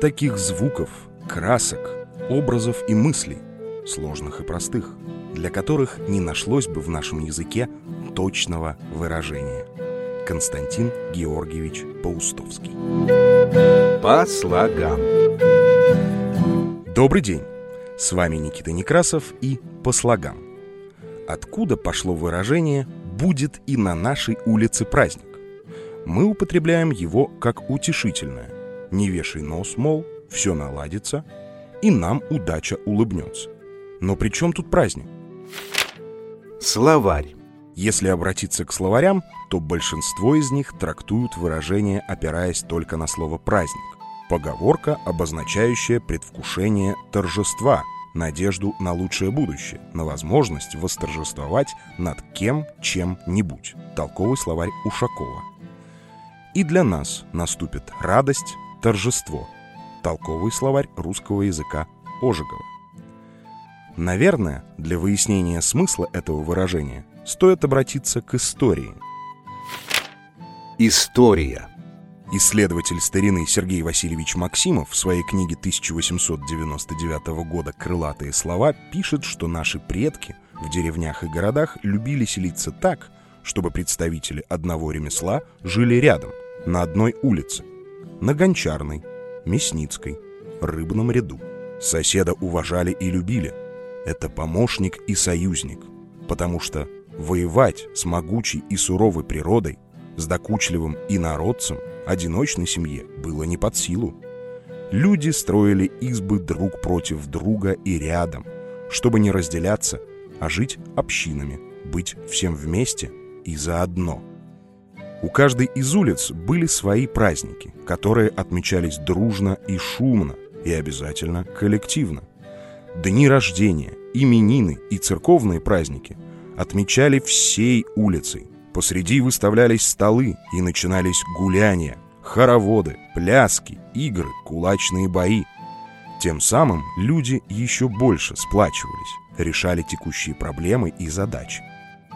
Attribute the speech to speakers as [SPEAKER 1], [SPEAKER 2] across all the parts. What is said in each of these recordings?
[SPEAKER 1] Таких звуков, красок, образов и мыслей, сложных и простых, для которых не нашлось бы в нашем языке точного выражения. Константин Георгиевич Паустовский.
[SPEAKER 2] По слогам.
[SPEAKER 1] Добрый день! С вами Никита Некрасов и «По слогам». Откуда пошло выражение «будет и на нашей улице праздник»? Мы употребляем его как утешительное. Не вешай нос, мол, все наладится, и нам удача улыбнется. Но при чем тут праздник?
[SPEAKER 2] Словарь.
[SPEAKER 1] Если обратиться к словарям, то большинство из них трактуют выражение, опираясь только на слово «праздник». Поговорка, обозначающая предвкушение торжества, надежду на лучшее будущее, на возможность восторжествовать над кем, чем-нибудь. Толковый словарь Ушакова. И для нас наступит радость, торжество. Толковый словарь русского языка Ожегова. Наверное, для выяснения смысла этого выражения стоит обратиться к истории.
[SPEAKER 2] История.
[SPEAKER 1] Исследователь старины Сергей Васильевич Максимов в своей книге 1899 года «Крылатые слова» пишет, что наши предки в деревнях и городах любили селиться так, чтобы представители одного ремесла жили рядом, на одной улице, на Гончарной, Мясницкой, Рыбном ряду. Соседа уважали и любили. Это помощник и союзник, потому что воевать с могучей и суровой природой, с докучливым инородцем, одиночной семье было не под силу. Люди строили избы друг против друга и рядом, чтобы не разделяться, а жить общинами, быть всем вместе и заодно. У каждой из улиц были свои праздники, которые отмечались дружно и шумно, и обязательно коллективно. Дни рождения, именины и церковные праздники отмечали всей улицей. Посреди выставлялись столы и начинались гуляния, хороводы, пляски, игры, кулачные бои. Тем самым люди еще больше сплачивались, решали текущие проблемы и задачи.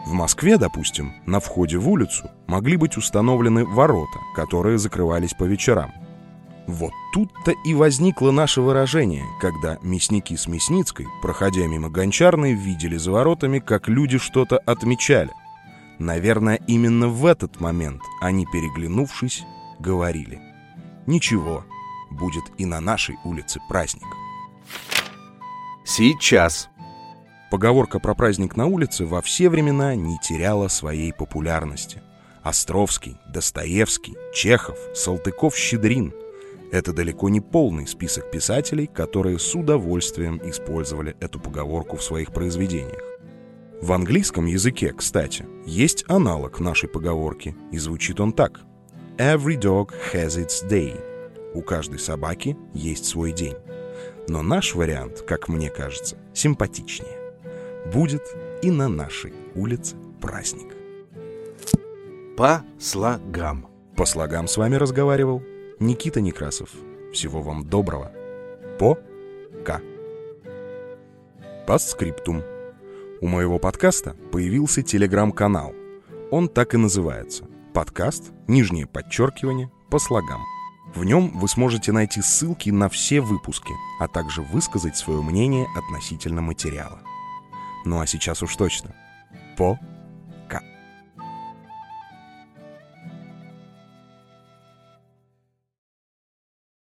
[SPEAKER 1] В Москве, допустим, на входе в улицу могли быть установлены ворота, которые закрывались по вечерам. Вот тут-то и возникло наше выражение, когда мясники с Мясницкой, проходя мимо гончарной, видели за воротами, как люди что-то отмечали. Наверное, именно в этот момент они, переглянувшись, говорили «Ничего, будет и на нашей улице праздник».
[SPEAKER 2] Сейчас.
[SPEAKER 1] Поговорка про праздник на улице во все времена не теряла своей популярности. Островский, Достоевский, Чехов, Салтыков-Щедрин — это далеко не полный список писателей, которые с удовольствием использовали эту поговорку в своих произведениях. В английском языке, кстати, есть аналог нашей поговорки, и звучит он так. Every dog has its day. У каждой собаки есть свой день. Но наш вариант, как мне кажется, симпатичнее будет и на нашей улице праздник.
[SPEAKER 2] По слогам.
[SPEAKER 1] По слогам с вами разговаривал Никита Некрасов. Всего вам доброго. По К. По скриптум. У моего подкаста появился телеграм-канал. Он так и называется. Подкаст, нижнее подчеркивание, по слогам. В нем вы сможете найти ссылки на все выпуски, а также высказать свое мнение относительно материала. Ну а сейчас уж точно. По